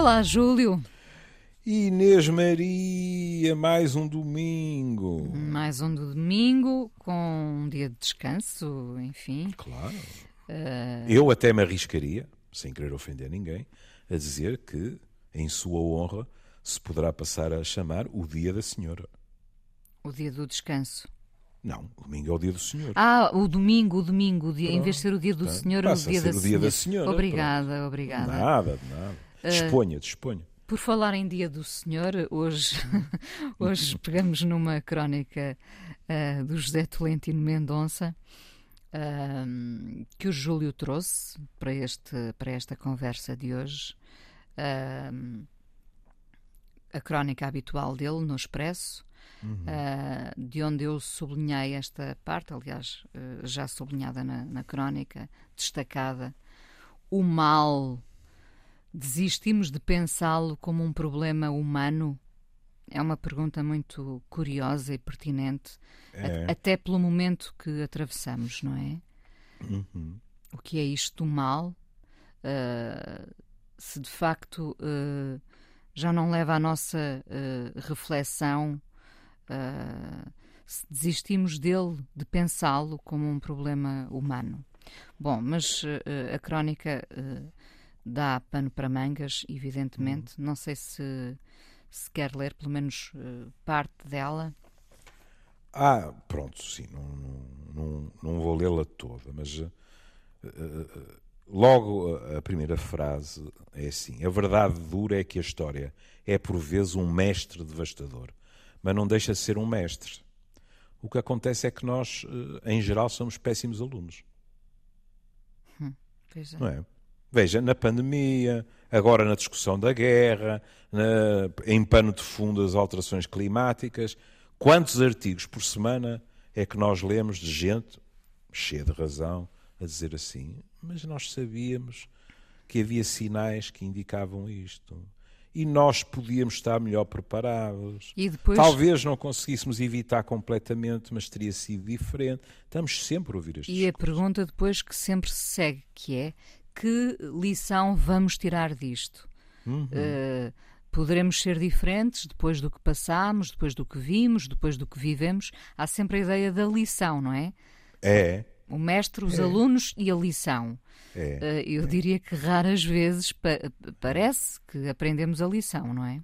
Olá, Júlio. Inês Maria, mais um domingo. Mais um domingo com um dia de descanso, enfim. Claro. Uh... Eu até me arriscaria, sem querer ofender ninguém, a dizer que, em sua honra, se poderá passar a chamar o Dia da Senhora. O dia do descanso. Não, o domingo é o dia do Senhor. Ah, o domingo, o domingo, o dia, em vez de ser o dia do Senhor, é o dia, da, o dia da Senhora. Obrigada, Pronto. obrigada. Nada, nada. Disponha, uh, disponha. Por falar em Dia do Senhor, hoje, hoje pegamos numa crónica uh, do José Tolentino Mendonça uh, que o Júlio trouxe para, este, para esta conversa de hoje. Uh, a crónica habitual dele no Expresso, uhum. de onde eu sublinhei esta parte, aliás, já sublinhada na, na crónica, destacada, o mal Desistimos de pensá-lo como um problema humano? É uma pergunta muito curiosa e pertinente, é. até pelo momento que atravessamos, não é? Uhum. O que é isto do mal? Uh, se de facto uh, já não leva a nossa uh, reflexão, se desistimos dele, de pensá-lo como um problema humano. Bom, mas a crónica dá pano para mangas, evidentemente. Uhum. Não sei se, se quer ler pelo menos uh, parte dela. Ah, pronto, sim, não, não, não, vou lê-la toda, mas uh, uh, logo a primeira frase é assim: a verdade dura é que a história é por vezes um mestre devastador, mas não deixa de ser um mestre. O que acontece é que nós, em geral, somos péssimos alunos. Hum, é. Não é? Veja, na pandemia, agora na discussão da guerra, na, em pano de fundo as alterações climáticas, quantos artigos por semana é que nós lemos de gente, cheia de razão, a dizer assim, mas nós sabíamos que havia sinais que indicavam isto. E nós podíamos estar melhor preparados. Depois... Talvez não conseguíssemos evitar completamente, mas teria sido diferente. Estamos sempre a ouvir estes E a pergunta depois que sempre se segue, que é que lição vamos tirar disto? Uhum. Uh, poderemos ser diferentes depois do que passamos, depois do que vimos, depois do que vivemos. Há sempre a ideia da lição, não é? É. O mestre, os é. alunos e a lição. É. Uh, eu é. diria que raras vezes pa parece que aprendemos a lição, não é?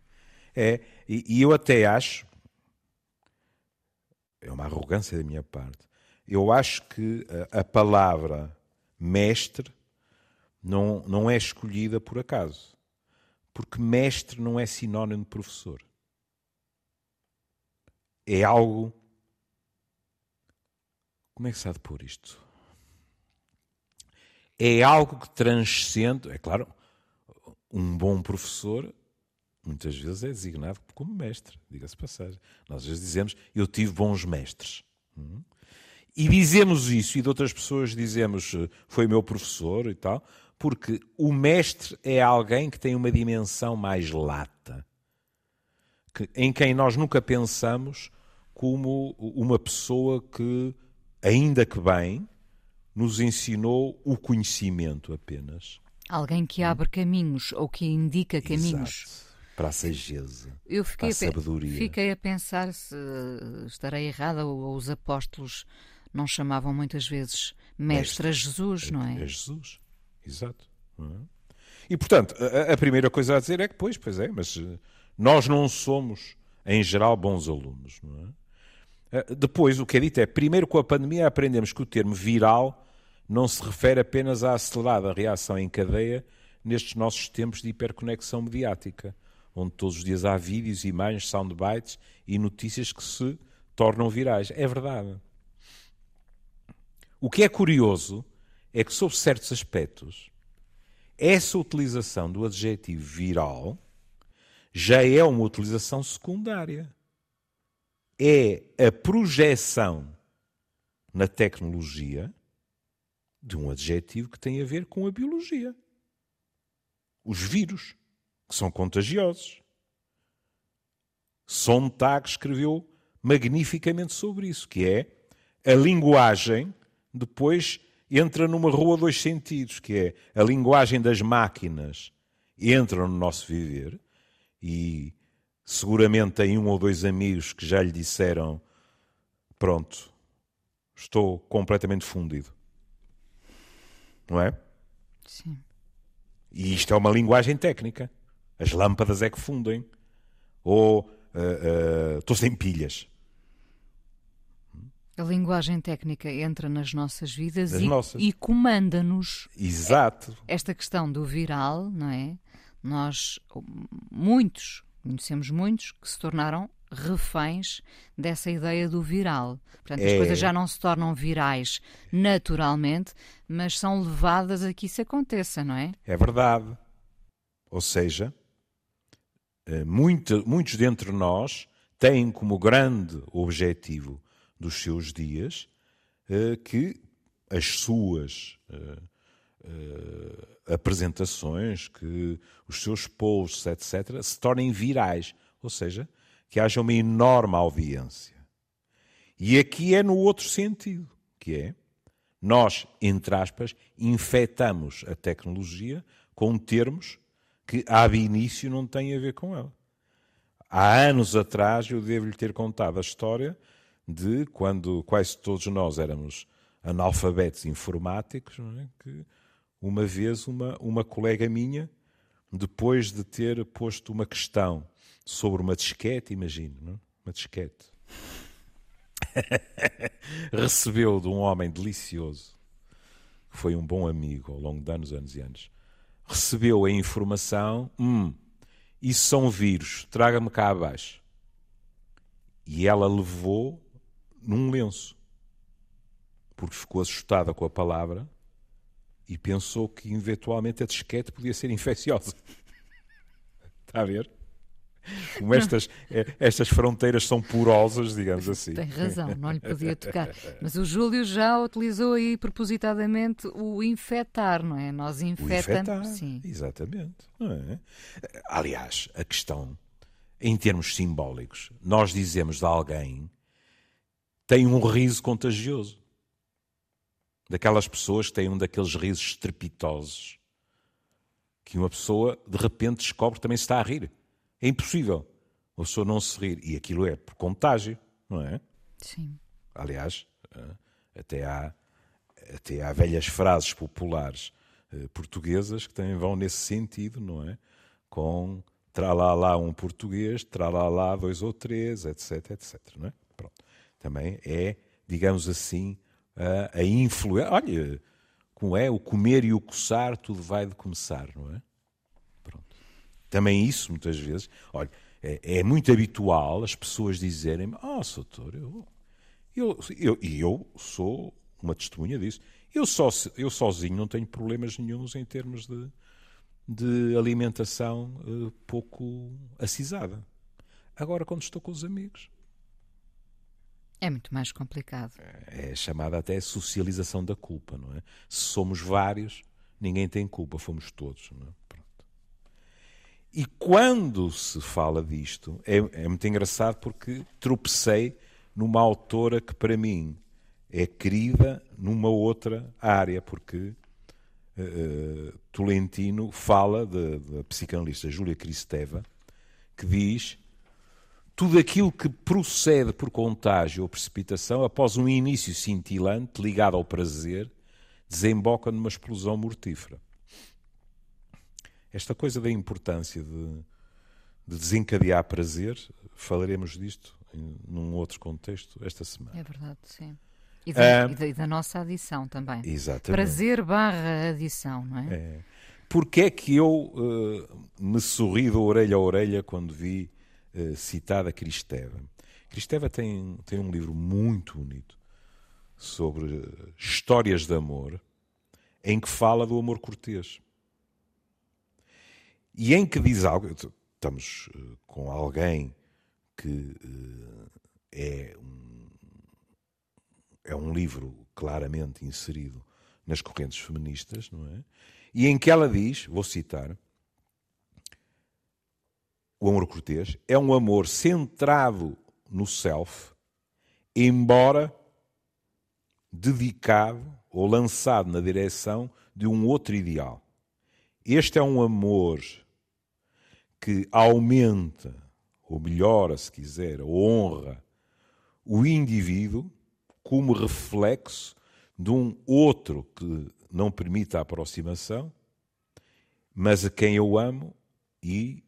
É, e, e eu até acho, é uma arrogância da minha parte, eu acho que a, a palavra mestre não, não é escolhida por acaso. Porque mestre não é sinónimo de professor. É algo. Como é que se há de pôr isto? É algo que transcende. É claro, um bom professor muitas vezes é designado como mestre, diga-se passagem. Nós às vezes dizemos, eu tive bons mestres. Hum? E dizemos isso, e de outras pessoas dizemos, foi meu professor e tal, porque o mestre é alguém que tem uma dimensão mais lata, que, em quem nós nunca pensamos como uma pessoa que, ainda que bem, nos ensinou o conhecimento apenas. Alguém que abre caminhos ou que indica caminhos. Exato. Para a sageza, Eu fiquei para a sabedoria. Fiquei a pensar se estarei errada ou os apóstolos não chamavam muitas vezes mestre, mestre. a Jesus, não é? É Jesus. Exato. E, portanto, a, a, primeira coisa a dizer é que, pois, pois é, mas eh, nós não somos, em geral, bons alunos. É? Eh, depois, o que é dito é, primeiro com a pandemia aprendemos que o termo viral não se refere apenas à acelerada reação em cadeia nestes nossos tempos de hiperconexão mediática, onde todos os dias há vídeos, imagens, soundbites e notícias que se tornam virais. É verdade. O que é curioso é que, sob certos aspectos, essa utilização do adjetivo viral já é uma utilização secundária. É a projeção na tecnologia de um adjetivo que tem a ver com a biologia. Os vírus, que são contagiosos. Sontag escreveu magnificamente sobre isso, que é a linguagem depois entra numa rua dois sentidos, que é a linguagem das máquinas entram no nosso viver e seguramente tem um ou dois amigos que já lhe disseram: Pronto, estou completamente fundido. Não é? Sim. E isto é uma linguagem técnica. As lâmpadas é que fundem. Ou uh, uh, estou sem pilhas. A linguagem técnica entra nas nossas vidas Nas e, nossas. e comanda-nos. Exato. Esta questão do viral, não é? Nós, muitos, conhecemos muitos que se tornaram reféns dessa ideia do viral. Portanto, as É. coisas já não se tornam virais naturalmente, mas são levadas a que isso aconteça, não é? É verdade. Ou seja, eh, muito- muitos dentre nós têm como grande objetivo dos seus dias eh, que as suas eh, eh, apresentações, que os seus posts, etc., se tornem virais. Ou seja, que haja uma enorme audiência. E aqui é no outro sentido, que é nós, entre aspas, infectamos a tecnologia com termos que, ab início, não têm a ver com ela. Há anos atrás, eu devo-lhe ter contado a história de quando quase todos nós éramos analfabetos informáticos, é? que uma vez uma, uma colega minha, depois de ter posto uma questão sobre uma disquete, imagino, não é? uma disquete, recebeu de um homem delicioso, que foi um bom amigo ao longo de anos, anos e anos, recebeu a informação, hum, isso são vírus, traga-me cá abaixo. E ela levou num lenço, porque ficou assustada com a palavra e pensou que eventualmente a disquete podia ser infecciosa. Está a ver? Como estas, eh, estas fronteiras são porosas, digamos assim. Tem razão, não lhe podia tocar. Mas o Júlio já utilizou aí propositadamente o infectar, não é? Nós infectamos. Sim. exatamente. é? Aliás, a questão, em termos simbólicos, nós dizemos de alguém tem um riso contagioso. Daquelas pessoas que têm um daqueles risos estrepitosos que uma pessoa de repente descobre que também se está a rir. É impossível a pessoa não se rir. E aquilo é por contágio, não é? Sim. Aliás, até há, até há velhas frases populares eh, portuguesas que também vão nesse sentido, não é? Com tralalá um português, tralalá dois ou três, etc, etc, não é? Também é, digamos assim, a, a influência. Olha, como é o comer e o coçar, tudo vai de começar, não é? Pronto. Também isso, muitas vezes, olha, é, é muito habitual as pessoas dizerem oh, doutor, eu, eu, eu, eu sou uma testemunha disso. Eu, só, eu sozinho não tenho problemas nenhums em termos de, de alimentação uh, pouco acisada. Agora, quando estou com os amigos, É muito mais complicado. é chamada até socialização da culpa, não é? Se somos vários, ninguém tem culpa, fomos todos. Não é? Pronto. E quando se fala disto, é, é muito engraçado porque tropecei numa autora que para mim é querida numa outra área, porque uh, Tolentino fala da psicanalista Júlia Kristeva, que diz tudo aquilo que procede por contágio ou precipitação, após um início cintilante ligado ao prazer, desemboca numa explosão mortífera. Esta coisa da importância de, de desencadear prazer, falaremos disto em, num outro contexto esta semana. É verdade, sim. E da, Ah, e da- e da nossa adição também. Exatamente. Prazer barra adição, não é? É. Porque é que eu eh, me sorri de orelha a orelha quando vi citada Cristeva? Cristeva tem, tem um livro muito bonito sobre eh, histórias de amor, em que fala do amor cortês. E em que diz algo, estamos eh, com alguém que eh, é um, é um livro claramente inserido nas correntes feministas, não é? E em que ela diz, vou citar, o amor cortês é um amor centrado no self, embora dedicado ou lançado na direção de um outro ideal. Este é um amor que aumenta, ou melhora, se quiser, ou honra o indivíduo como reflexo de um outro que não permite a aproximação, mas a quem eu amo e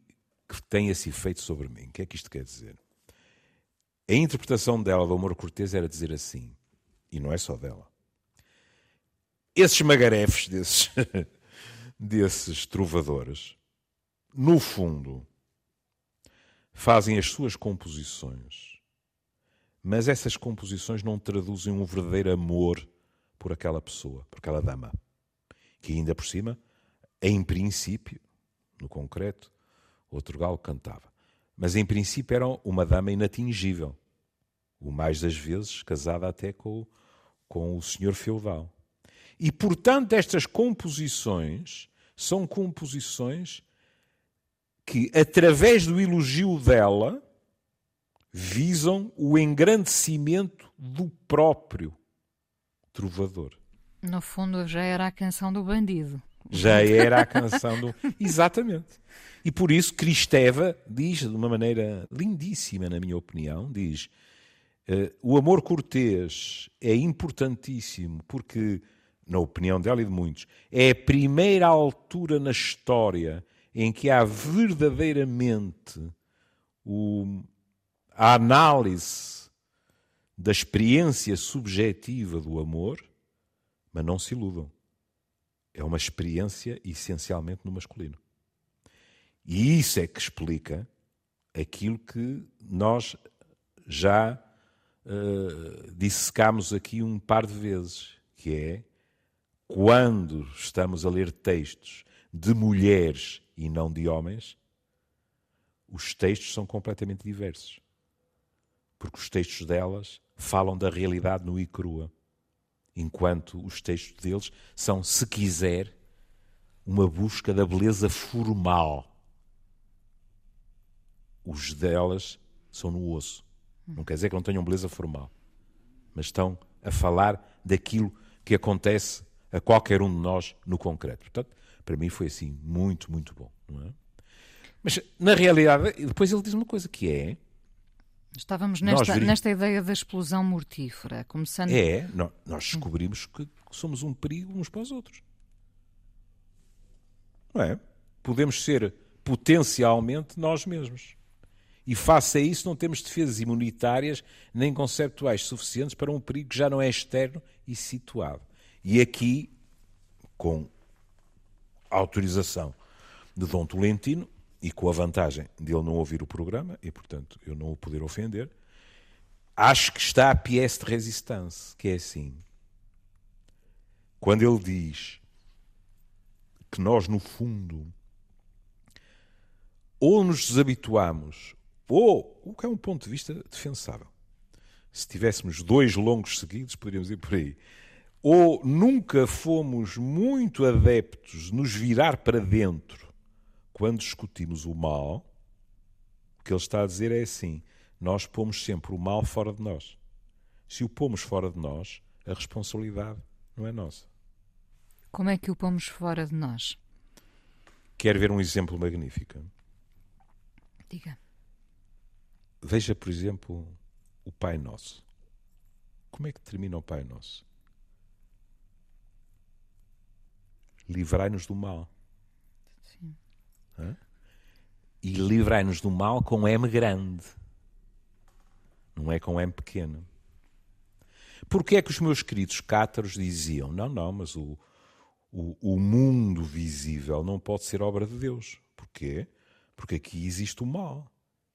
que tem esse efeito sobre mim. O que é que isto quer dizer? A interpretação dela do amor cortês era dizer assim, e não é só dela. Esses magarefes desses, desses trovadores, no fundo, fazem as suas composições, mas essas composições não traduzem um verdadeiro amor por aquela pessoa, por aquela dama, que ainda por cima, em princípio, no concreto, outro galo cantava. Mas em princípio era uma dama inatingível, o mais das vezes casada até com, com o senhor feudal. E portanto, estas composições são composições que, através do elogio dela, visam o engrandecimento do próprio trovador. No fundo, já era a canção do bandido. Já era a canção do. Exatamente. E por isso Cristeva diz de uma maneira lindíssima, na minha opinião, diz uh, o amor cortês é importantíssimo porque, na opinião dela e de muitos, é a primeira altura na história em que há verdadeiramente o, a análise da experiência subjetiva do amor, mas não se iludam. É uma experiência essencialmente no masculino. E isso é que explica aquilo que nós já uh, dissecámos aqui um par de vezes, que é quando estamos a ler textos de mulheres e não de homens, os textos são completamente diversos. Porque os textos delas falam da realidade nua e crua, enquanto os textos deles são, se quiser, uma busca da beleza formal os delas são no osso. Não quer dizer que não tenham beleza formal, mas estão a falar daquilo que acontece a qualquer um de nós no concreto. Portanto, para mim foi assim muito, muito bom. É? Mas na realidade, depois ele diz uma coisa que é. Estávamos nesta, nesta ideia da explosão mortífera, começando. É, nós descobrimos que somos um perigo uns para os outros. Não é? Podemos ser potencialmente nós mesmos. E face a isso, não temos defesas imunitárias nem conceptuais suficientes para um perigo que já não é externo e situado. E aqui, com a autorização de Dom Tolentino e com a vantagem de ele não ouvir o programa e, portanto, eu não o poder ofender, acho que está a pièce de resistência, que é assim. Quando ele diz que nós, no fundo, ou nos desabituamos ou o que é um ponto de vista defensável. Se tivéssemos dois longos seguidos, poderíamos ir por aí. Ou nunca fomos muito adeptos de nos virar para dentro quando discutimos o mal. O que ele está a dizer é assim: nós pomos sempre o mal fora de nós. Se o pomos fora de nós, a responsabilidade não é nossa. Como é que o pomos fora de nós? Quer ver um exemplo magnífico? Diga. Veja, por exemplo, o Pai Nosso. Como é que termina o Pai Nosso? Livrai-nos do mal. Sim. Hã? E livrai-nos do mal com M grande. Não é com M pequeno. Porquê é que os meus queridos cátaros diziam: não, não, mas o, o, o mundo visível não pode ser obra de Deus? Porquê? Porque aqui existe o mal.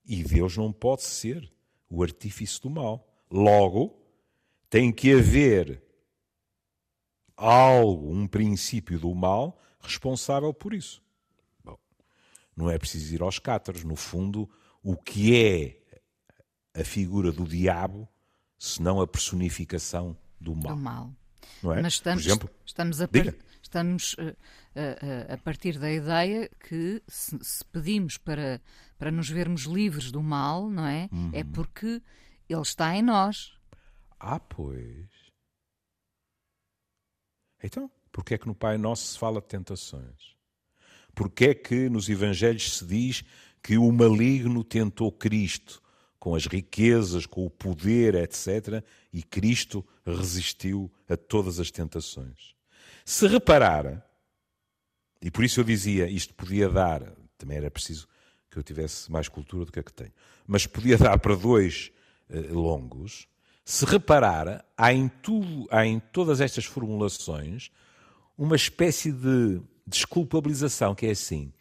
E Deus não pode ser o artífice do mal. Logo, tem que haver algo, um princípio do mal responsável por isso. Bom, não é preciso ir aos cátaros. No fundo, o que é a figura do diabo, senão a personificação do mal? Do mal. Não é? Mas estamos, por exemplo, estamos a, diga estamos uh, uh, a partir da ideia que se, pedimos para, para nos vermos livres do mal, não é? é uhum. É porque ele está em nós. Ah, pois. Então, porque é que no Pai Nosso se fala de tentações? Porque é que nos Evangelhos se diz que o maligno tentou Cristo com as riquezas, com o poder, etc., e Cristo resistiu a todas as tentações. Se reparar, e por isso eu dizia, isto podia dar, também era preciso que eu tivesse mais cultura do que a que tenho, mas podia dar para dois eh, longos, se reparar, há em, tudo, há em todas estas formulações uma espécie de desculpabilização, que é assim,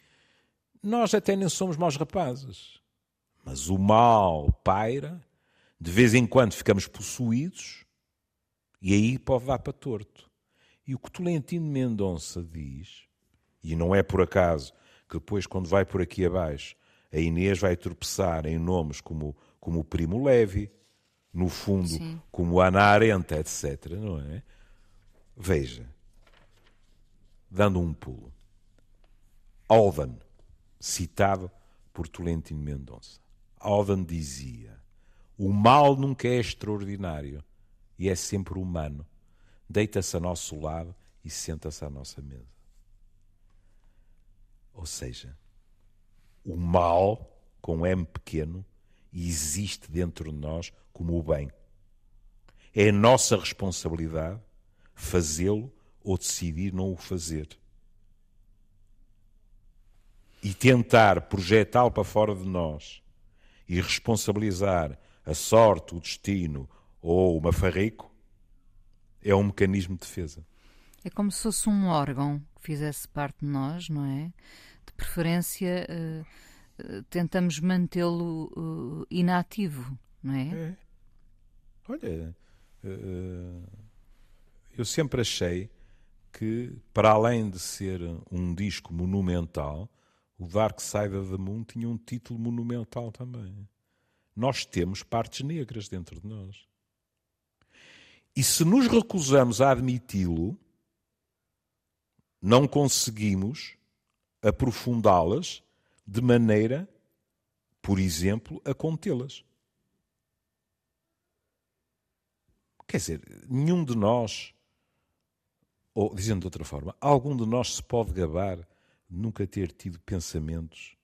nós até nem somos maus rapazes, mas o mal paira, de vez em quando ficamos possuídos, e aí pode dar para torto. E o que Tolentino Mendonça diz, e não é por acaso que depois, quando vai por aqui abaixo, a Inês vai tropeçar em nomes como, como o Primo Levi, no fundo, Sim. como Ana Arenta, etc. Não é? Veja, dando um pulo, Alden, citado por Tolentino Mendonça. Alden dizia: O mal nunca é extraordinário e é sempre humano. Deita-se a nosso lado e senta-se à nossa mesa. Ou seja, o mal, com M pequeno, existe dentro de nós como o bem. É a nossa responsabilidade fazê-lo ou decidir não o fazer. E tentar projetá-lo para fora de nós e responsabilizar a sorte, o destino ou o mafarrico é um mecanismo de defesa. É como se fosse um órgão que fizesse parte de nós, não é? De preferência, uh, uh, tentamos mantê-lo uh, inativo, não é? é. Olha, eu sempre achei que, para além de ser um disco monumental, o Dark Side of the Moon tinha um título monumental também. Nós temos partes negras dentro de nós. E se nos recusamos a admiti-lo, não conseguimos aprofundá-las de maneira, por exemplo, a contê-las. Quer dizer, nenhum de nós, ou dizendo de outra forma, algum de nós se pode gabar de nunca ter tido pensamentos,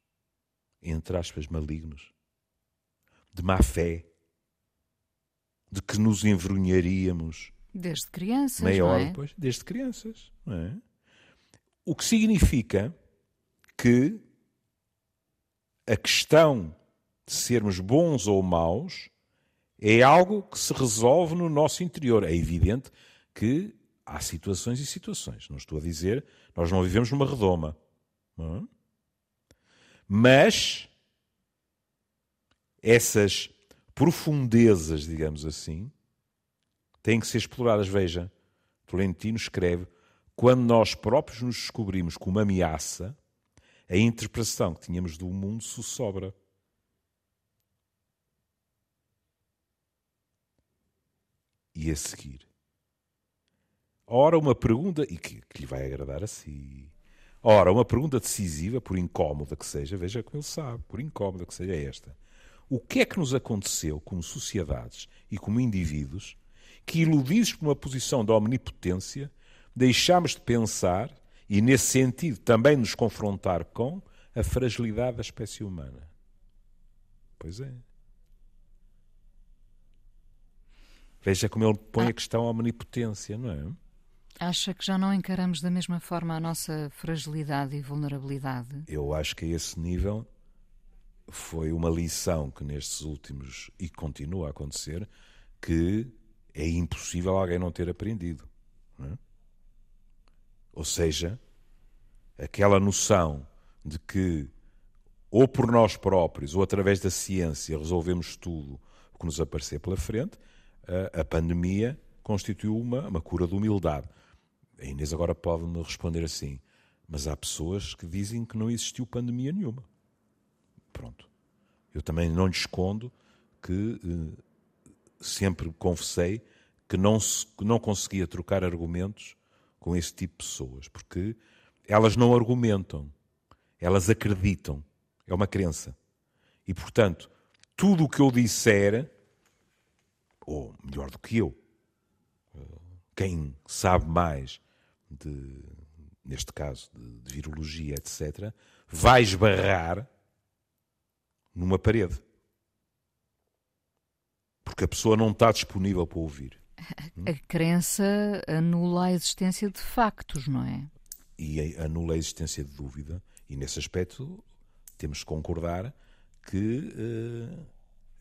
entre aspas, malignos, de má fé, de que nos envergonharíamos. Desde crianças, meia hora é? depois, desde crianças, é? O que significa que a questão de sermos bons ou maus é algo que se resolve no nosso interior. É evidente que há situações e situações. Não estou a dizer, nós não vivemos numa redoma. É? Mas essas profundezas, digamos assim, têm que ser exploradas. Veja, Tolentino escreve: quando nós próprios nos descobrimos como ameaça, a interpretação que tínhamos do mundo se sobra. E a seguir? Ora, uma pergunta, e que, que lhe vai agradar a si. Ora, uma pergunta decisiva, por incómoda que seja, veja como ele sabe, por incómoda que seja esta o que é que nos aconteceu como sociedades e como indivíduos que, iludidos por uma posição de omnipotência, deixámos de pensar e, nesse sentido, também nos confrontar com a fragilidade da espécie humana? Pois é. Veja como ele põe a questão à omnipotência, não é? Acha que já não encaramos da mesma forma a nossa fragilidade e vulnerabilidade? Eu acho que a esse nível foi uma lição que nestes últimos, e continua a acontecer, que é impossível alguém não ter aprendido. Não é? Ou seja, aquela noção de que ou por nós próprios ou através da ciência resolvemos tudo o que nos aparecer pela frente, a, pandemia constituiu uma, uma cura de humildade. A Inês agora pode-me responder assim, mas há pessoas que dizem que não existiu pandemia nenhuma. Pronto. Eu também não lhe escondo que eh, sempre confessei que não, se, não conseguia trocar argumentos com esse tipo de pessoas, porque elas não argumentam, elas acreditam. É uma crença. E, portanto, tudo o que eu disser, ou melhor do que eu, quem sabe mais de neste caso de, de virologia, etc., vai esbarrar numa parede. Porque a pessoa não está disponível para ouvir. A, a crença anula a existência de factos, não é? E anula a existência de dúvida, e nesse aspecto temos que concordar que uh,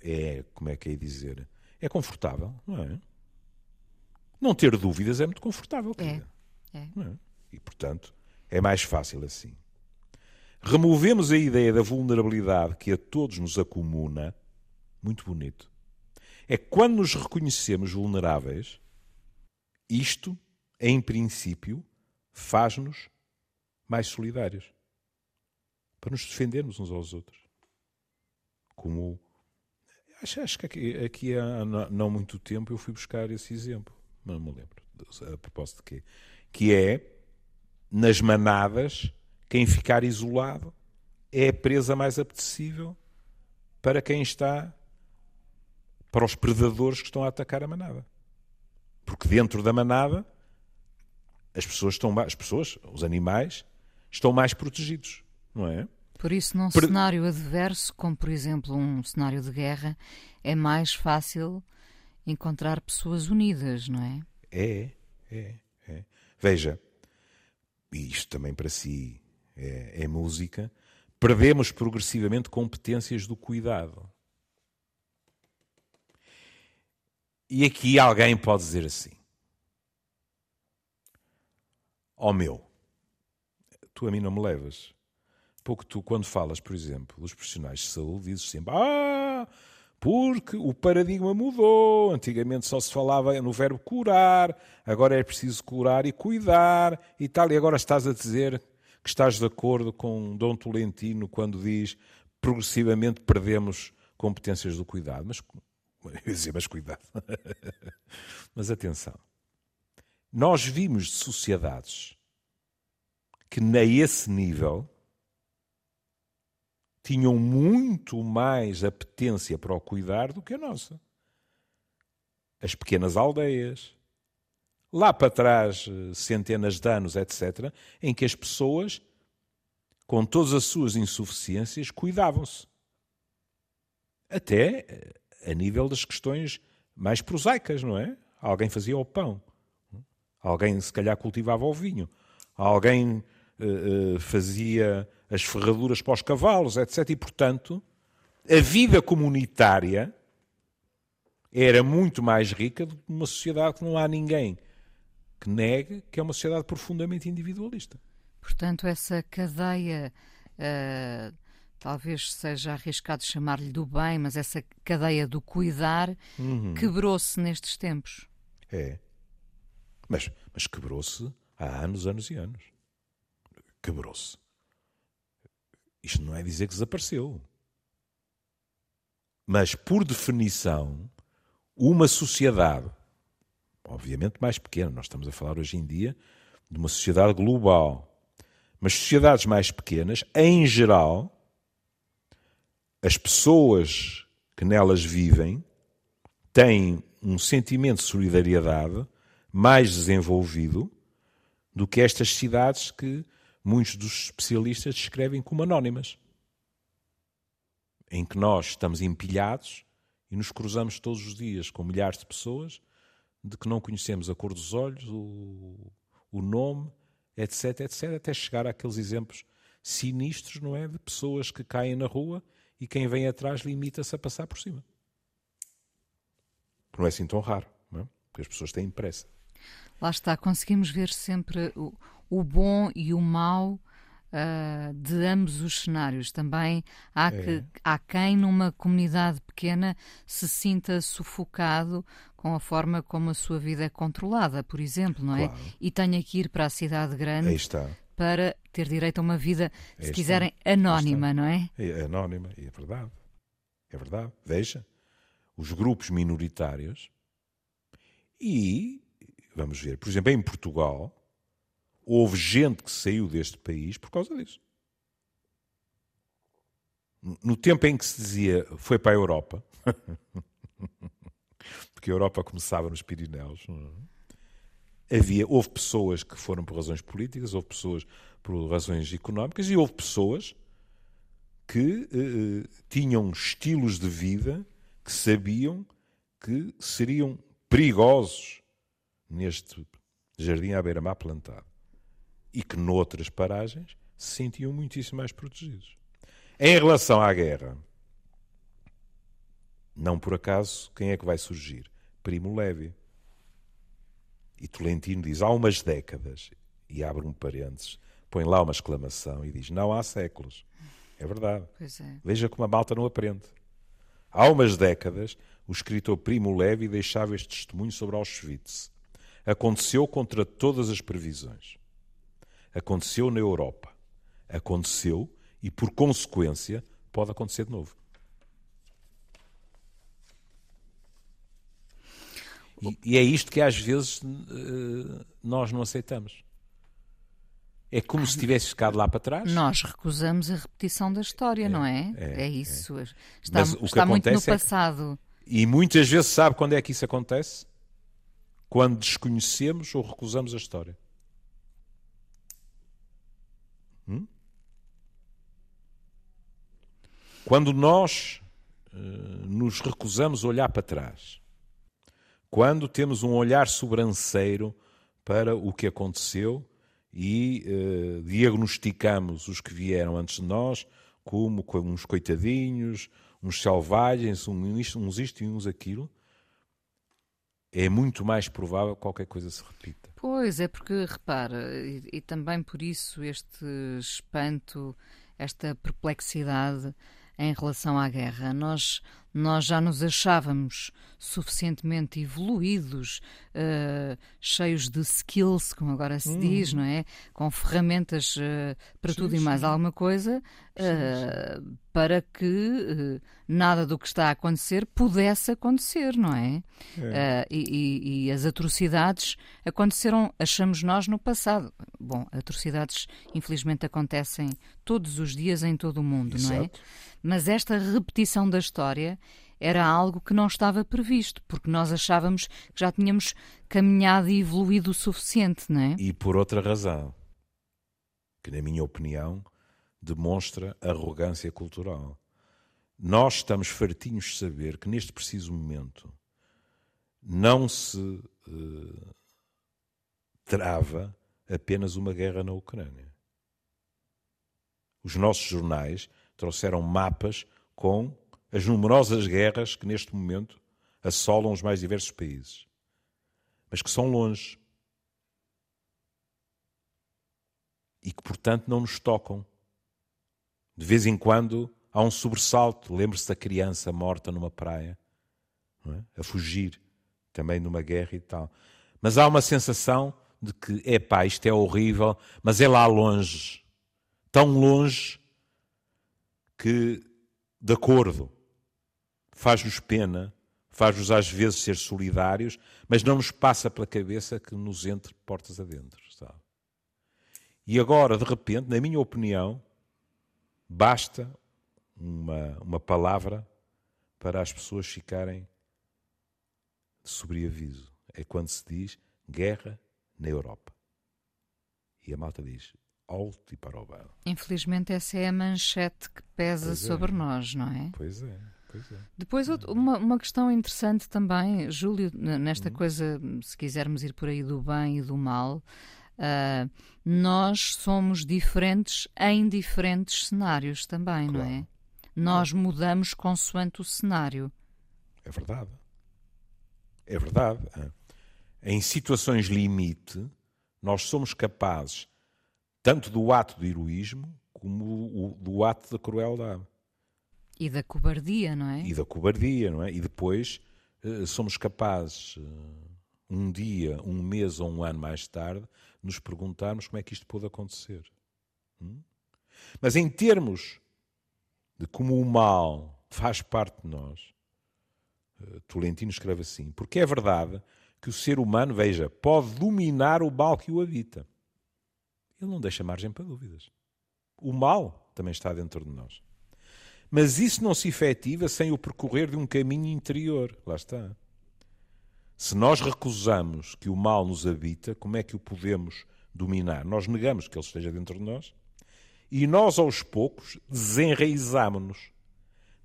é, como é que é dizer, é confortável, não é? Não ter dúvidas é muito confortável. É. é. é. E, portanto, é mais fácil assim. Removemos a ideia da vulnerabilidade que a todos nos acomuna. Muito bonito. É quando nos reconhecemos vulneráveis, isto, em princípio, faz-nos mais solidários. Para nos defendermos uns aos outros. Como. Acho, acho que aqui, aqui há não muito tempo eu fui buscar esse exemplo. Mas não me lembro. A propósito de quê? Que é nas manadas, quem ficar isolado é a presa mais apetecível para quem está, para os predadores que estão a atacar a manada. Porque dentro da manada, as pessoas estão as pessoas, os animais, estão mais protegidos, não é? Por isso, num per... cenário adverso, como por exemplo um cenário de guerra, é mais fácil encontrar pessoas unidas, não é? É, é, é. Veja, e isto também para si é, é música, perdemos progressivamente competências do cuidado. E aqui alguém pode dizer assim: Ó oh meu, tu a mim não me levas. Pouco tu, quando falas, por exemplo, dos profissionais de saúde, dizes sempre: Ah, porque o paradigma mudou. Antigamente só se falava no verbo curar, agora é preciso curar e cuidar e tal. E agora estás a dizer que estás de acordo com Dom Tolentino quando diz progressivamente perdemos competências do cuidado. Mas, dizer, mas cuidado. mas atenção. Nós vimos de sociedades que, a esse nível, tinham muito mais apetência para o cuidar do que a nossa. As pequenas aldeias, lá para trás, centenas de anos, etc., em que as pessoas, com todas as suas insuficiências, cuidavam-se. Até eh, a nível das questões mais prosaicas, não é? Alguém fazia o pão, alguém se calhar cultivava o vinho, alguém uh, fazia as ferraduras para os cavalos, etc. E, portanto, a vida comunitária era muito mais rica do que uma sociedade que não há ninguém que negue que é uma sociedade profundamente individualista. Portanto, essa cadeia, uh, talvez seja arriscado chamar-lhe do bem, mas essa cadeia do cuidar uhum. quebrou-se nestes tempos. É. Mas, mas quebrou-se há anos, anos e anos. Quebrou-se. Isto não é dizer que desapareceu. Mas, por definição, uma sociedade, obviamente mais pequena, nós estamos a falar hoje em dia de uma sociedade global, mas sociedades mais pequenas, em geral, as pessoas que nelas vivem têm um sentimento de solidariedade mais desenvolvido do que estas cidades que muitos dos especialistas descrevem como anónimas, em que nós estamos empilhados e nos cruzamos todos os dias com milhares de pessoas de que não conhecemos a cor dos olhos, o, o nome, etc, etc, até chegar àqueles exemplos sinistros, não é? De pessoas que caem na rua e quem vem atrás limita-se a passar por cima. Não é assim tão raro, não é? Porque as pessoas têm pressa. Lá está, conseguimos ver sempre o, o bom e o mau uh, de ambos os cenários. Também há, é. que, há quem numa comunidade pequena se sinta sufocado com a forma como a sua vida é controlada, por exemplo, não é? Claro. E tenha que ir para a cidade grande para ter direito a uma vida, se quiserem, está. anónima, não é? É anónima, é verdade. É verdade. Veja, os grupos minoritários e Vamos ver. Por exemplo, em Portugal, houve gente que saiu deste país por causa disso. No tempo em que se dizia foi para a Europa, porque a Europa começava nos Pirineus, havia, houve pessoas que foram por razões políticas, houve pessoas por razões económicas e houve pessoas que eh, eh tinham estilos de vida que sabiam que seriam perigosos neste jardim à beira-mar plantado e que noutras paragens se sentiam muitíssimo mais protegidos. Em relação à guerra, não por acaso, quem é que vai surgir? Primo Levi. E Tolentino diz, há umas décadas, e abre um parênteses, põe lá uma exclamação e diz, não há séculos. É verdade. É. Veja como a malta não aprende. Há umas décadas, o escritor Primo Levi deixava este testemunho sobre Auschwitz. Aconteceu contra todas as previsões. Aconteceu na Europa. Aconteceu e, por consequência, pode acontecer de novo. E, e é isto que às vezes uh, nós não aceitamos. É como se tivesse ficado lá para trás. Nós recusamos a repetição da história, é, não é? É, é isso. É. Está, está muito no passado. e muitas vezes sabe quando é que isso acontece? Quando desconhecemos ou recusamos a história. Hum? Quando nós uh, nos recusamos a olhar para trás quando temos um olhar sobranceiro para o que aconteceu e uh, diagnosticamos os que vieram antes de nós como uns coitadinhos, uns selvagens, uns isto e uns aquilo, é muito mais provável que qualquer coisa se repita. Pois, é porque, repara, e, e também por isso este espanto, esta perplexidade em relação à guerra. Nós, nós já nos achávamos suficientemente evoluídos, uh, cheios de skills, como agora se diz, uhum. não é? Com ferramentas uh, para sim, tudo sim. e mais alguma coisa, sim, para que nada do que está a acontecer pudesse acontecer, não é? é. E, e, e, as atrocidades aconteceram, achamos nós, no passado. Bom, atrocidades infelizmente acontecem todos os dias em todo o mundo, Exato. não é? Mas esta repetição da história era algo que não estava previsto, porque nós achávamos que já tínhamos caminhado e evoluído o suficiente, não é? E por outra razão, que na minha opinião demonstra arrogância cultural. Nós estamos fartinhos de saber que neste preciso momento não se uh, trava apenas uma guerra na Ucrânia. Os nossos jornais trouxeram mapas com as numerosas guerras que neste momento assolam os mais diversos países, mas que são longe e que, portanto, não nos tocam. De vez em quando há um sobressalto. Lembre-se da criança morta numa praia, é? a fugir também numa guerra e tal. Mas há uma sensação de que, epá, isto é horrível, mas é lá longe, tão longe que, de acordo, faz-nos pena, faz-nos às vezes ser solidários, mas não nos passa pela cabeça que nos entre portas adentro, sabe? E agora, de repente, na minha opinião, basta uma, uma palavra para as pessoas ficarem de sobreaviso. É quando se diz guerra na Europa. E a malta diz: alto e para o baixo. Infelizmente, essa é a manchete que pesa é. sobre nós, não é? Pois é. É. Depois, uma, uma questão interessante também, Júlio, nesta uhum. coisa, se quisermos ir por aí do bem e do mal, uh, nós somos diferentes em diferentes cenários também, claro. não é? Nós mudamos consoante o cenário. É verdade. É verdade. Em situações limite, nós somos capazes tanto do ato de heroísmo como do ato da crueldade. E da cobardia, não é? E da cobardia, não é? E depois uh, somos capazes, uh, um dia, um mês ou um ano mais tarde, nos perguntarmos como é que isto pôde acontecer. Hum? Mas em termos de como o mal faz parte de nós, uh, Tolentino escreve assim: porque é verdade que o ser humano, veja, pode dominar o mal que o habita ele não deixa margem para dúvidas. O mal também está dentro de nós. Mas isso não se efetiva sem o percorrer de um caminho interior. Lá está. Se nós recusamos que o mal nos habita, como é que o podemos dominar? Nós negamos que ele esteja dentro de nós e nós, aos poucos, desenraizamos-nos.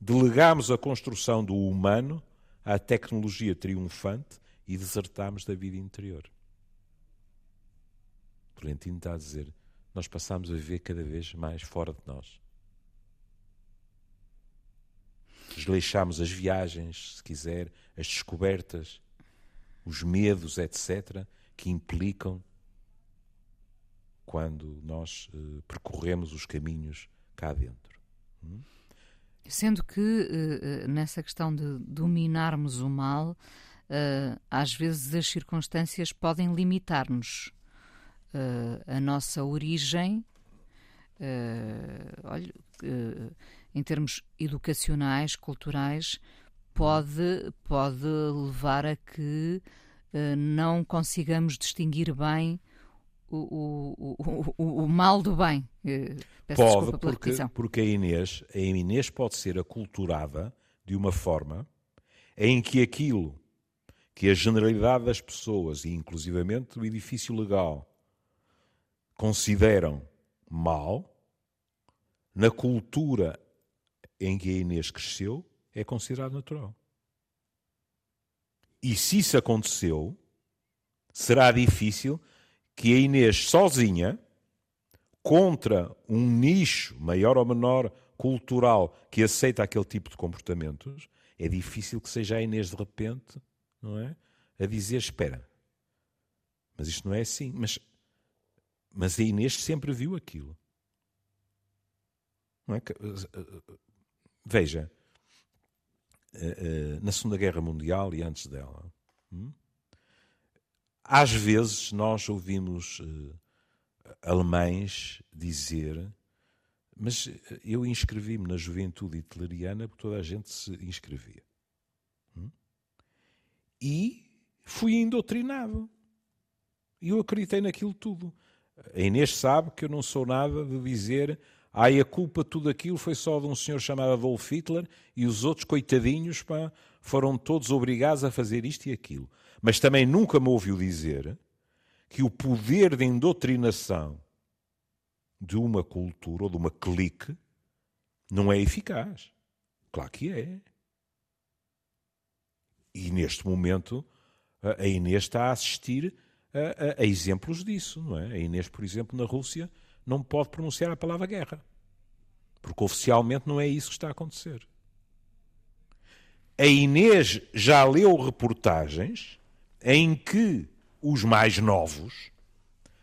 Delegamos a construção do humano à tecnologia triunfante e desertamos da vida interior. Tolentino está a dizer: nós passamos a viver cada vez mais fora de nós. Desleixamos as viagens, se quiser, as descobertas, os medos, etc., que implicam quando nós uh, percorremos os caminhos cá dentro. Hum? Sendo que uh, nessa questão de dominarmos o mal, uh, às vezes as circunstâncias podem limitar-nos. a nossa origem, olha, em termos educacionais, culturais, pode, pode levar a que não consigamos distinguir bem o, o, o, o mal do bem. Peço pode, porque, porque a Inês, a Inês pode ser aculturada de uma forma em que aquilo que a generalidade das pessoas, e inclusivamente o edifício legal, consideram mal, na cultura em que a Inês cresceu, é considerado natural. E se isso aconteceu, será difícil que a Inês sozinha, contra um nicho maior ou menor cultural que aceita aquele tipo de comportamentos, é difícil que seja a Inês de repente, não é? A dizer: espera, mas isto não é assim. Mas, mas a Inês sempre viu aquilo. Não é? Veja, eh, eh, na Segunda Guerra Mundial e antes dela, hum? Às vezes nós ouvimos uh, alemães dizer, mas eu inscrevi-me na juventude hitleriana porque toda a gente se inscrevia. Hum? E fui indoctrinado. E eu acreditei naquilo tudo. A Inês sabe que eu não sou nada de dizer ai, a culpa de tudo aquilo foi só de um senhor chamado Adolf Hitler e os outros, coitadinhos, pá, foram todos obrigados a fazer isto e aquilo mas também nunca me ouviu dizer que o poder de endotrinação de uma cultura ou de uma clique não é eficaz. Claro que é. E neste momento a Inês está a assistir a, a, a, exemplos disso, não é? A Inês, por exemplo, na Rússia, não pode pronunciar a palavra guerra. Porque oficialmente não é isso que está a acontecer. A Inês já leu reportagens em que os mais novos,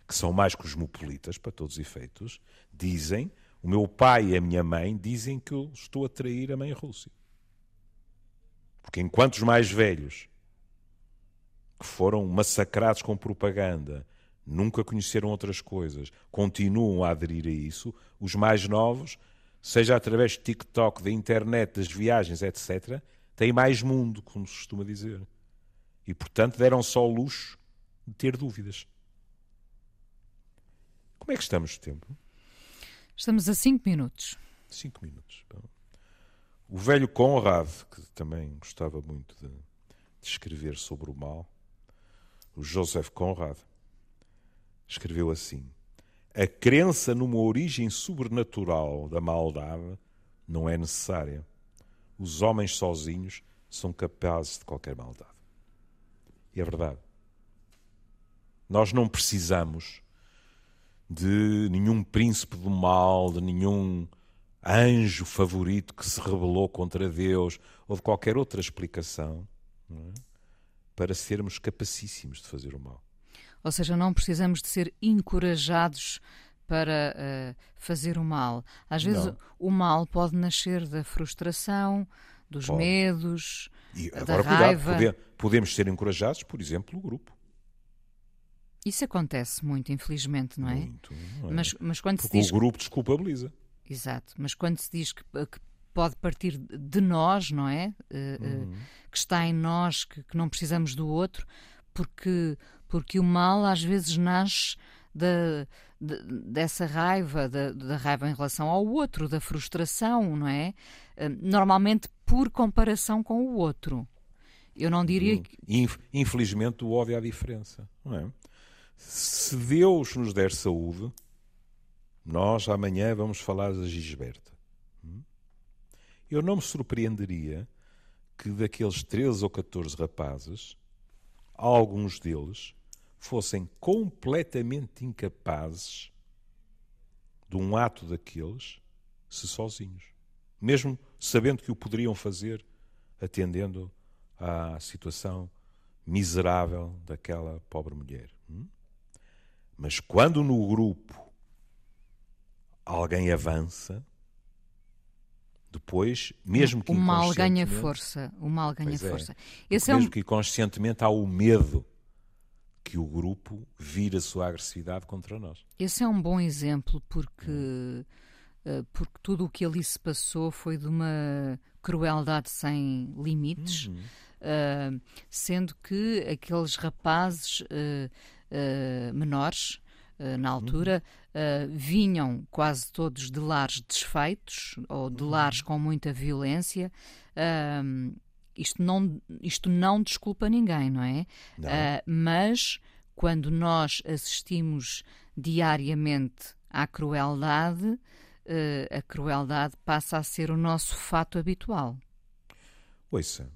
que são mais cosmopolitas para todos os efeitos, dizem: o meu pai e a minha mãe dizem que eu estou a trair a mãe Rússia. Porque enquanto os mais velhos, que foram massacrados com propaganda, nunca conheceram outras coisas, continuam a aderir a isso, os mais novos, seja através de TikTok, da internet, das viagens, etc., têm mais mundo, como se costuma dizer. E, portanto, deram só o luxo de ter dúvidas. Como é que estamos de tempo? Estamos a 5 minutos. 5 minutos. O velho Conrad, que também gostava muito de, de escrever sobre o mal, o Joseph Conrad, escreveu assim: A crença numa origem sobrenatural da maldade não é necessária. Os homens sozinhos são capazes de qualquer maldade. E é verdade. Nós não precisamos de nenhum príncipe do mal, de nenhum anjo favorito que se rebelou contra Deus ou de qualquer outra explicação é? para sermos capacíssimos de fazer o mal. Ou seja, não precisamos de ser encorajados para uh, fazer o mal. Às vezes não. o mal pode nascer da frustração, dos pode. medos, e da agora, raiva. Cuidado, podemos ser encorajados, por exemplo, o grupo. Isso acontece muito, infelizmente, não é? Muito, não é? Mas, mas quando Porque se diz o grupo desculpabiliza. Exato, mas quando se diz que, que pode partir de nós, não é? Uh, uhum. uh, que está em nós, que, que, não precisamos do outro, porque, porque o mal às vezes nasce da, de, dessa raiva, da, da, raiva em relação ao outro, da frustração, não é? Uh, normalmente por comparação com o outro. Eu não diria que. Infelizmente, o ódio à diferença. Não é? Se Deus nos der saúde, nós amanhã vamos falar da Gisberta. Hum? Eu não me surpreenderia que daqueles 13 ou 14 rapazes, alguns deles fossem completamente incapazes de um ato daqueles se sozinhos. Mesmo sabendo que o poderiam fazer, atendendo à situação miserável daquela pobre mulher. Hum? Mas quando no grupo alguém avança, depois, mesmo que o mal ganha força, o mal ganha é, força. Esse mesmo é um... que conscientemente há o medo que o grupo vira a sua agressividade contra nós. Esse é um bom exemplo porque eh, porque tudo o que ali se passou foi de uma crueldade sem limites, uhum. uh, sendo que aqueles rapazes uh, uh, menores na altura uhum. vinham quase todos de lares desfeitos ou de uhum. lares com muita violência. Isto, não, isto não desculpa ninguém, não é? Não. mas quando nós assistimos diariamente à crueldade, uh, a crueldade passa a ser o nosso fato habitual. Ouça,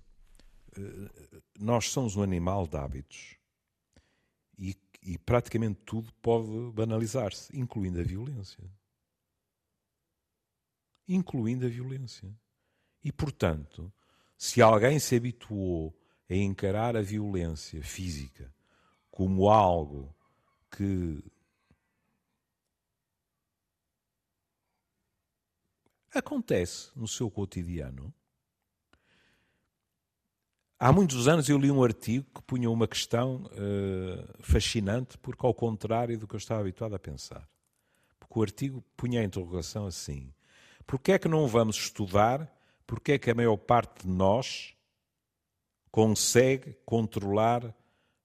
uh, nós somos um animal de hábitos e, e praticamente tudo pode banalizar-se, incluindo a violência. Incluindo a violência. E, portanto, se alguém se habituou a encarar a violência física como algo que acontece no seu cotidiano. Há muitos anos eu li um artigo que punha uma questão uh, fascinante, porque ao contrário do que eu estava habituado a pensar. Porque o artigo punha a interrogação assim: porquê é que não vamos estudar porque é que a maior parte de nós consegue controlar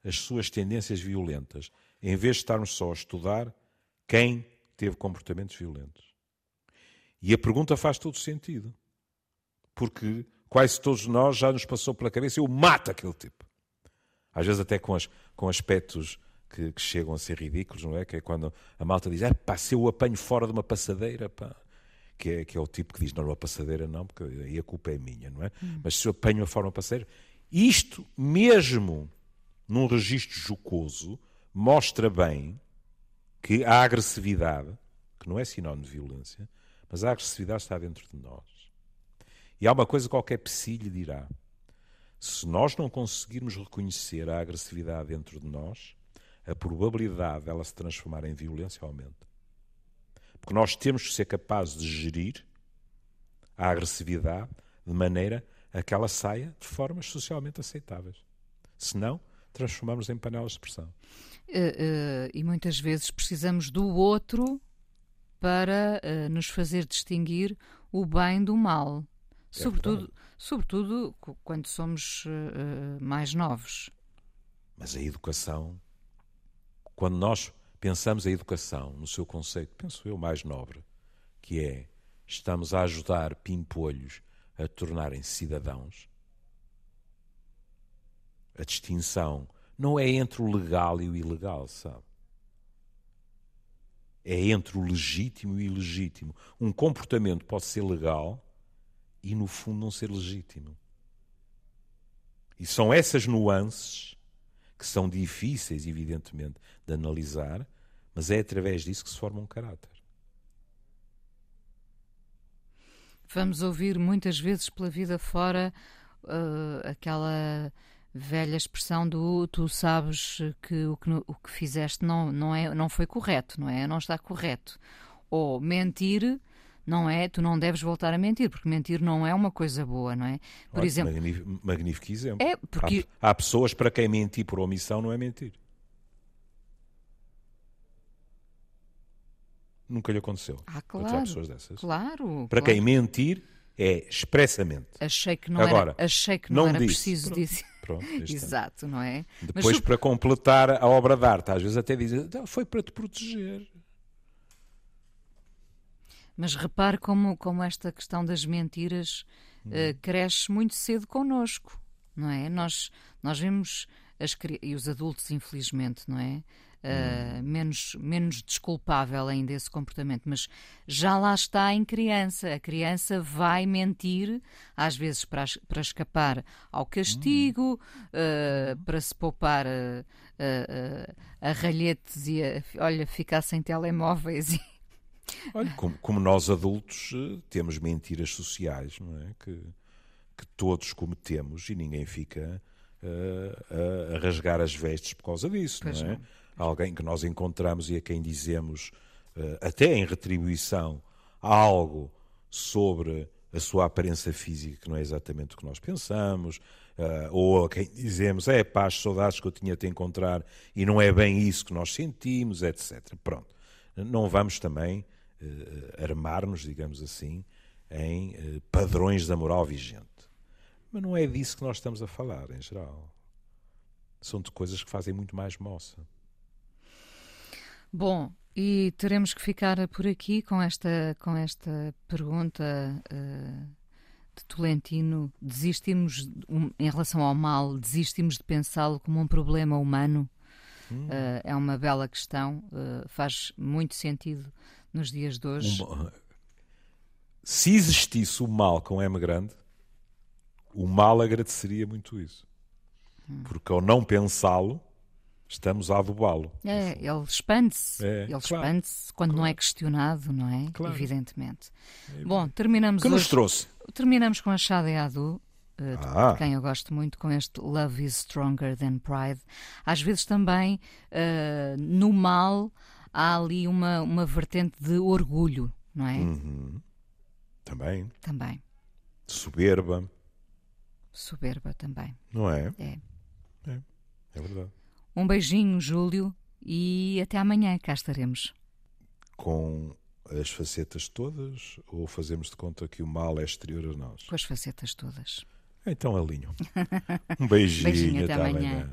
as suas tendências violentas, em vez de estarmos só a estudar quem teve comportamentos violentos? E a pergunta faz todo sentido. Porque quase todos nós já nos passou pela cabeça eu mato aquele tipo. Às vezes até com, as, com aspectos que, que, chegam a ser ridículos, não é? Que é quando a malta diz, é pá, se eu o apanho fora de uma passadeira, pá. Que é, que é o tipo que diz, não, numa passadeira não, porque aí a culpa é minha, não é? Hum. Mas se eu apanho a uma passadeira... Isto, mesmo num registro jocoso, mostra bem que a agressividade, que não é sinónimo de violência, mas a agressividade está dentro de nós. E há uma coisa que qualquer psi lhe dirá. Se nós não conseguirmos reconhecer a agressividade dentro de nós, a probabilidade dela se transformar em violência aumenta. Porque nós temos que ser capazes de gerir a agressividade de maneira a que ela saia de formas socialmente aceitáveis. Senão, transformamos em panelas de pressão. Uh, uh, e muitas vezes precisamos do outro para uh, nos fazer distinguir o bem do mal. É sobretudo, sobretudo quando somos mais novos. Mas a educação, quando nós pensamos a educação no seu conceito, penso eu, mais nobre, que é estamos a ajudar pimpolhos a tornarem-se cidadãos, a distinção não é entre o legal e o ilegal, sabe? é entre o legítimo e o ilegítimo. Um comportamento pode ser legal e, no fundo, não ser legítimo. E são essas nuances que são difíceis, evidentemente, de analisar, mas é através disso que se forma um caráter. Vamos ouvir muitas vezes pela vida fora uh, aquela velha expressão do tu sabes que o que, o que fizeste não, não, é, não foi correto, não é? Não está correto. Ou mentir não é, tu não deves voltar a mentir, porque mentir não é uma coisa boa, não é? Por exemplo, magnífico, magnífico exemplo. É porque... há, há pessoas para quem mentir por omissão não é mentir. Nunca lhe aconteceu. Ah, claro. pessoas dessas. Claro. Para claro. quem mentir é expressamente. Achei que não Agora, era, achei que não, não era disse. preciso disso. Pronto, Exato, não é? Depois, Mas, para completar a obra de arte, às vezes até dizem, foi para te proteger. Mas repare como, como esta questão das mentiras hum. uh, cresce muito cedo connosco. não é? Nós, nós vemos as, e os adultos, infelizmente, não é? Uh, menos, menos desculpável ainda esse comportamento, mas já lá está em criança. A criança vai mentir, às vezes para, para escapar ao castigo, uh, para se poupar a, a, a, ralhetes e a, olha, ficar sem telemóveis. Olha, como, como, nós adultos eh, temos mentiras sociais, não é? Que, que todos cometemos e ninguém fica uh, a rasgar as vestes por causa disso, não é? Não alguém que nós encontramos e a quem dizemos, uh, até em retribuição, algo sobre a sua aparência física que não é exatamente o que nós pensamos, uh, ou a quem dizemos, é pá, as saudades que eu tinha de encontrar e não é bem isso que nós sentimos, etc. Pronto. Não vamos também uh, armar-nos, digamos assim, em uh, padrões da moral vigente. Mas não é disso que nós estamos a falar, em geral. São de coisas que fazem muito mais moça. Bom, e teremos que ficar por aqui com esta, com esta pergunta uh, de Tolentino. Desistimos, um, em relação ao mal, desistimos de pensá-lo como um problema humano? Hum. Uh, é uma bela questão, uh, faz muito sentido nos dias de hoje. Um, se existisse o mal com M grande, o mal agradeceria muito isso. Hum. Porque ao não pensá-lo, estamos a adubá-lo. É, ele expande-se. É, ele claro, expande-se quando claro. não é questionado, não é? Claro. Evidentemente. É, Bom, terminamos que hoje, nos trouxe? Terminamos com a Shade Adu, ah. de quem eu gosto muito, com este Love is Stronger Than Pride. Às vezes também, uh, no mal, há ali uma, uma vertente de orgulho, não é? Uhum. Também. Também. Soberba. Soberba também. Não é? É. É, é verdade. Um beijinho, Júlio, e até amanhã cá estaremos. Com as facetas todas ou fazemos de conta que o mal é exterior a nós? Com as facetas todas. Então alinho. Um beijinho, beijinho até, até amanhã. amanhã.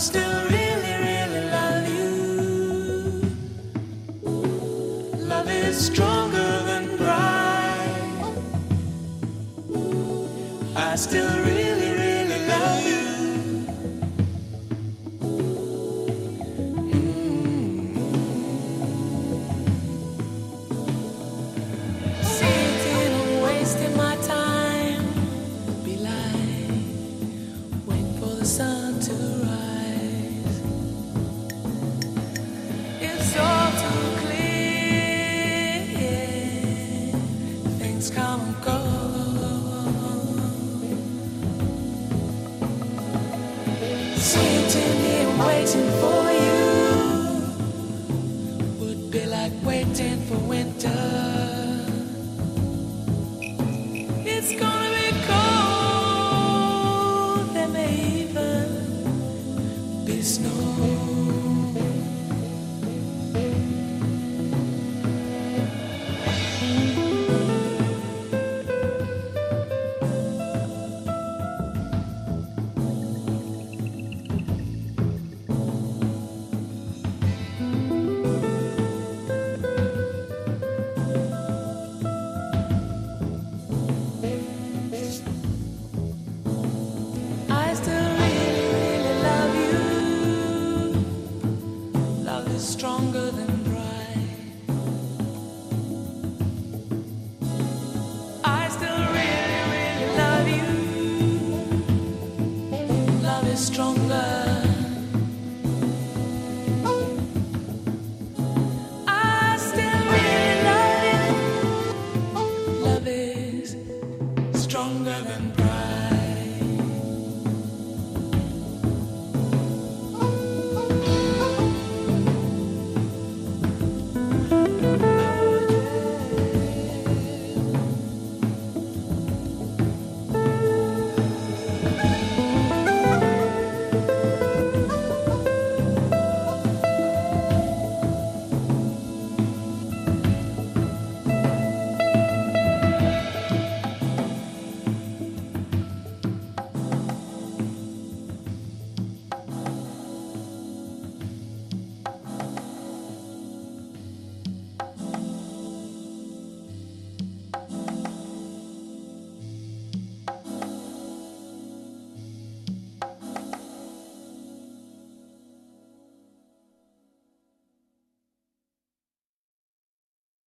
still